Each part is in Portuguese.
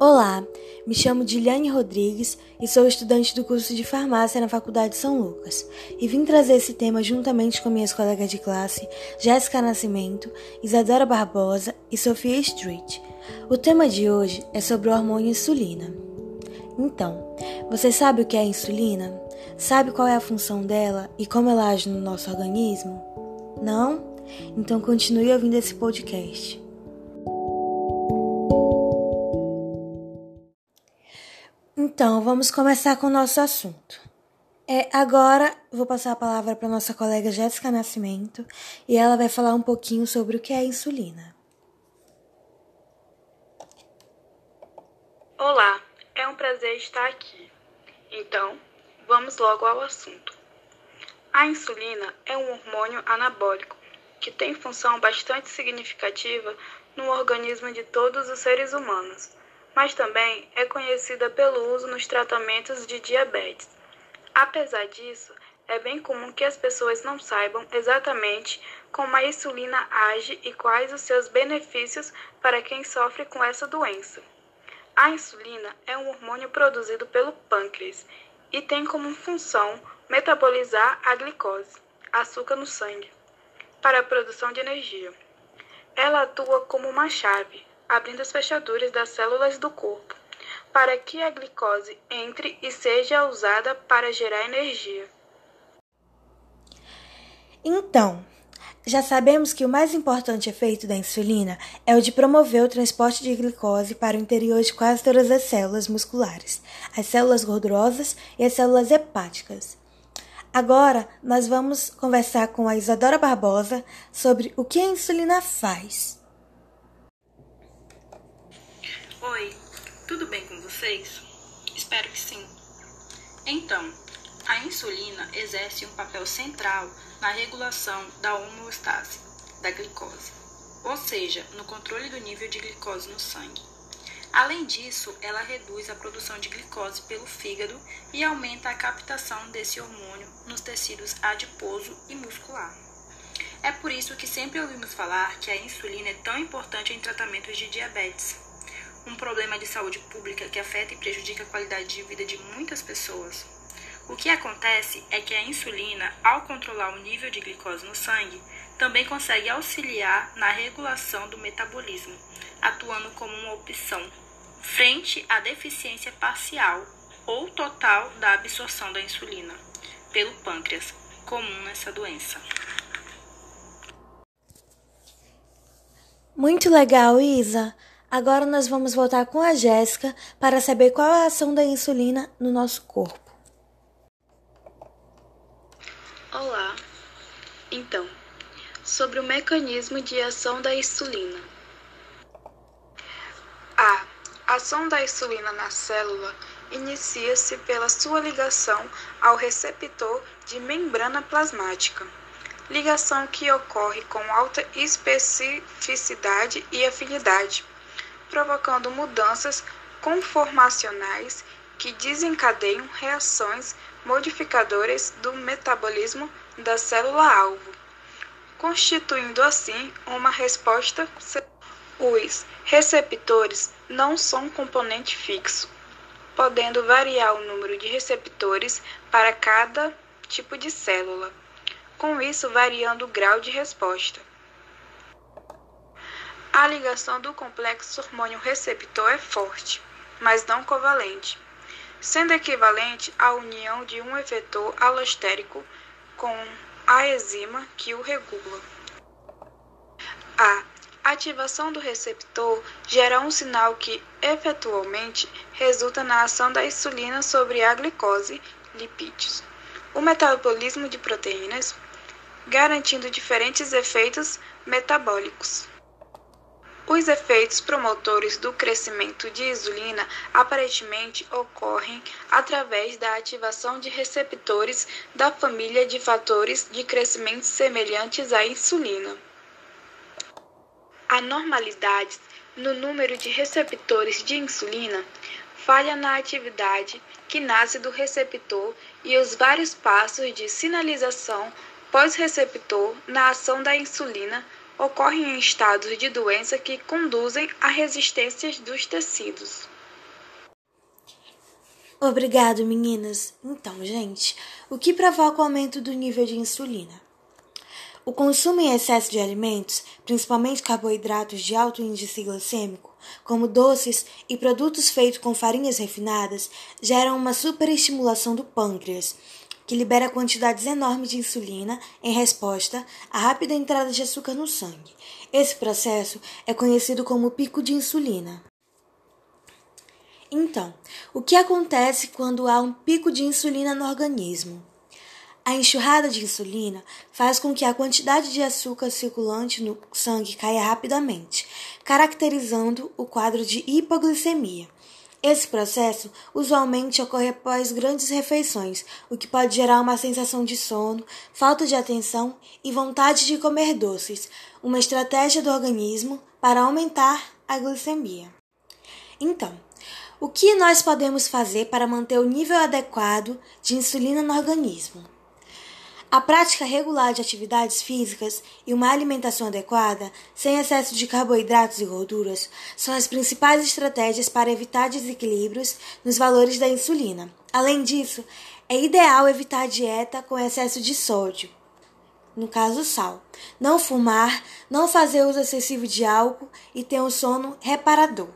Olá, me chamo Diliane Rodrigues e sou estudante do curso de farmácia na Faculdade São Lucas. E vim trazer esse tema juntamente com minhas colegas de classe, Jéssica Nascimento, Isadora Barbosa e Sofia Street. O tema de hoje é sobre o hormônio insulina. Então, você sabe o que é insulina? Sabe qual é a função dela e como ela age no nosso organismo? Não? Então continue ouvindo esse podcast. Então, vamos começar com o nosso assunto. É, agora vou passar a palavra para nossa colega Jéssica Nascimento e ela vai falar um pouquinho sobre o que é insulina. Olá, é um prazer estar aqui. Então, vamos logo ao assunto. A insulina é um hormônio anabólico que tem função bastante significativa no organismo de todos os seres humanos mas também é conhecida pelo uso nos tratamentos de diabetes. Apesar disso, é bem comum que as pessoas não saibam exatamente como a insulina age e quais os seus benefícios para quem sofre com essa doença. A insulina é um hormônio produzido pelo pâncreas e tem como função metabolizar a glicose, açúcar no sangue, para a produção de energia. Ela atua como uma chave abrindo as fechaduras das células do corpo, para que a glicose entre e seja usada para gerar energia. Então, já sabemos que o mais importante efeito da insulina é o de promover o transporte de glicose para o interior de quase todas as células musculares, as células gordurosas e as células hepáticas. Agora, nós vamos conversar com a Isadora Barbosa sobre o que a insulina faz. Oi, tudo bem com vocês? Espero que sim. Então, a insulina exerce um papel central na regulação da homeostase da glicose, ou seja, no controle do nível de glicose no sangue. Além disso, ela reduz a produção de glicose pelo fígado e aumenta a captação desse hormônio nos tecidos adiposo e muscular. É por isso que sempre ouvimos falar que a insulina é tão importante em tratamentos de diabetes um problema de saúde pública que afeta e prejudica a qualidade de vida de muitas pessoas. O que acontece é que a insulina, ao controlar o nível de glicose no sangue, também consegue auxiliar na regulação do metabolismo, atuando como uma opção frente à deficiência parcial ou total da absorção da insulina pelo pâncreas, comum nessa doença. Muito legal, Isa. Agora nós vamos voltar com a Jéssica para saber qual é a ação da insulina no nosso corpo. Olá. Então, sobre o mecanismo de ação da insulina. A ação da insulina na célula inicia-se pela sua ligação ao receptor de membrana plasmática ligação que ocorre com alta especificidade e afinidade provocando mudanças conformacionais que desencadeiam reações modificadoras do metabolismo da célula-alvo, constituindo assim uma resposta. Os receptores não são componente fixo, podendo variar o número de receptores para cada tipo de célula, com isso variando o grau de resposta. A ligação do complexo hormônio-receptor é forte, mas não covalente, sendo equivalente à união de um efetor alostérico com a enzima que o regula. A ativação do receptor gera um sinal que, efetualmente, resulta na ação da insulina sobre a glicose, lipídios, o metabolismo de proteínas, garantindo diferentes efeitos metabólicos. Os efeitos promotores do crescimento de insulina aparentemente ocorrem através da ativação de receptores da família de fatores de crescimento semelhantes à insulina. Anormalidades no número de receptores de insulina, falha na atividade que nasce do receptor e os vários passos de sinalização pós-receptor na ação da insulina ocorrem em estados de doença que conduzem a resistências dos tecidos. Obrigado, meninas. Então, gente, o que provoca o aumento do nível de insulina? O consumo em excesso de alimentos, principalmente carboidratos de alto índice glicêmico, como doces e produtos feitos com farinhas refinadas, geram uma superestimulação do pâncreas, que libera quantidades enormes de insulina em resposta à rápida entrada de açúcar no sangue. Esse processo é conhecido como pico de insulina. Então, o que acontece quando há um pico de insulina no organismo? A enxurrada de insulina faz com que a quantidade de açúcar circulante no sangue caia rapidamente, caracterizando o quadro de hipoglicemia. Esse processo usualmente ocorre após grandes refeições, o que pode gerar uma sensação de sono, falta de atenção e vontade de comer doces, uma estratégia do organismo para aumentar a glicemia. Então, o que nós podemos fazer para manter o nível adequado de insulina no organismo? A prática regular de atividades físicas e uma alimentação adequada, sem excesso de carboidratos e gorduras, são as principais estratégias para evitar desequilíbrios nos valores da insulina. Além disso, é ideal evitar dieta com excesso de sódio, no caso sal, não fumar, não fazer uso excessivo de álcool e ter um sono reparador.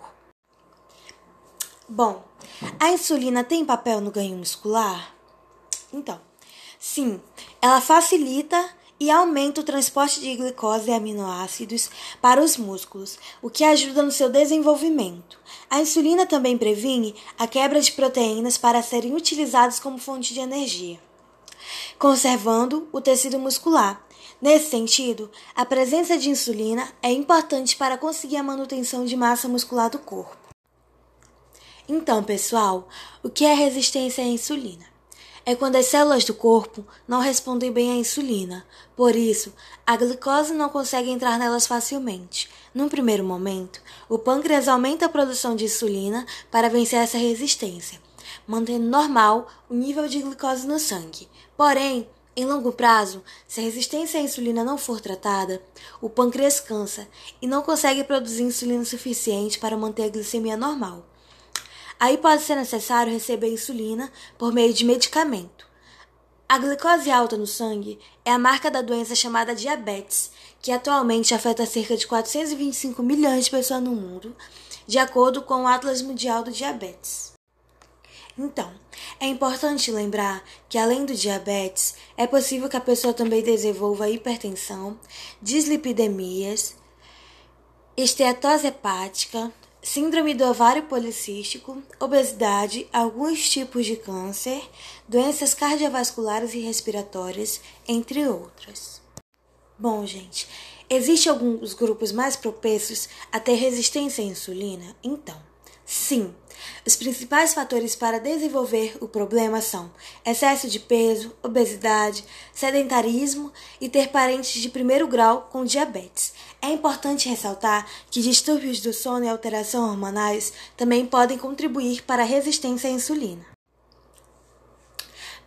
Bom, a insulina tem papel no ganho muscular? Então, Sim, ela facilita e aumenta o transporte de glicose e aminoácidos para os músculos, o que ajuda no seu desenvolvimento. A insulina também previne a quebra de proteínas para serem utilizadas como fonte de energia, conservando o tecido muscular. Nesse sentido, a presença de insulina é importante para conseguir a manutenção de massa muscular do corpo. Então, pessoal, o que é resistência à insulina? É quando as células do corpo não respondem bem à insulina. Por isso, a glicose não consegue entrar nelas facilmente. Num primeiro momento, o pâncreas aumenta a produção de insulina para vencer essa resistência, mantendo normal o nível de glicose no sangue. Porém, em longo prazo, se a resistência à insulina não for tratada, o pâncreas cansa e não consegue produzir insulina suficiente para manter a glicemia normal. Aí pode ser necessário receber insulina por meio de medicamento. A glicose alta no sangue é a marca da doença chamada diabetes, que atualmente afeta cerca de 425 milhões de pessoas no mundo, de acordo com o Atlas Mundial do Diabetes. Então, é importante lembrar que além do diabetes, é possível que a pessoa também desenvolva hipertensão, dislipidemias, esteatose hepática, síndrome do ovário policístico, obesidade, alguns tipos de câncer, doenças cardiovasculares e respiratórias, entre outras. Bom, gente, existem alguns grupos mais propensos a ter resistência à insulina? Então, sim, os principais fatores para desenvolver o problema são excesso de peso, obesidade, sedentarismo e ter parentes de primeiro grau com diabetes. É importante ressaltar que distúrbios do sono e alterações hormonais também podem contribuir para a resistência à insulina.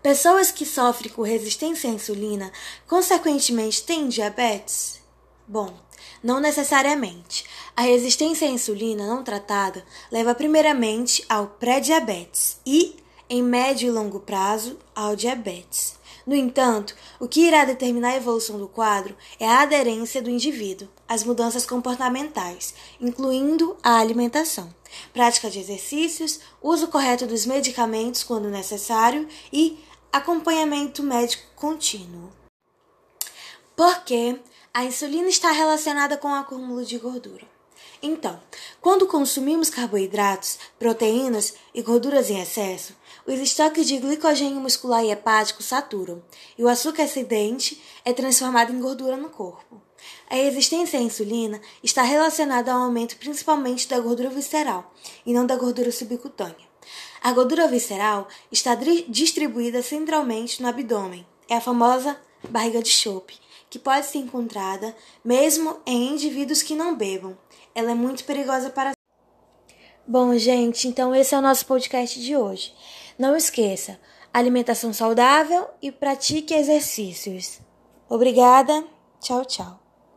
Pessoas que sofrem com resistência à insulina consequentemente têm diabetes? Bom, não necessariamente. A resistência à insulina não tratada leva primeiramente ao pré-diabetes e, em médio e longo prazo, ao diabetes. No entanto, o que irá determinar a evolução do quadro é a aderência do indivíduo às mudanças comportamentais, incluindo a alimentação, prática de exercícios, uso correto dos medicamentos quando necessário e acompanhamento médico contínuo. Porque a insulina está relacionada com o acúmulo de gordura. Então, quando consumimos carboidratos, proteínas e gorduras em excesso, os estoques de glicogênio muscular e hepático saturam e o açúcar excedente é transformado em gordura no corpo. A resistência à insulina está relacionada ao aumento principalmente da gordura visceral e não da gordura subcutânea. A gordura visceral está distribuída centralmente no abdômen, é a famosa barriga de chope, que pode ser encontrada mesmo em indivíduos que não bebam. Ela é muito perigosa para. Bom, gente, então esse é o nosso podcast de hoje. Não esqueça, alimentação saudável e pratique exercícios. Obrigada. Tchau, tchau.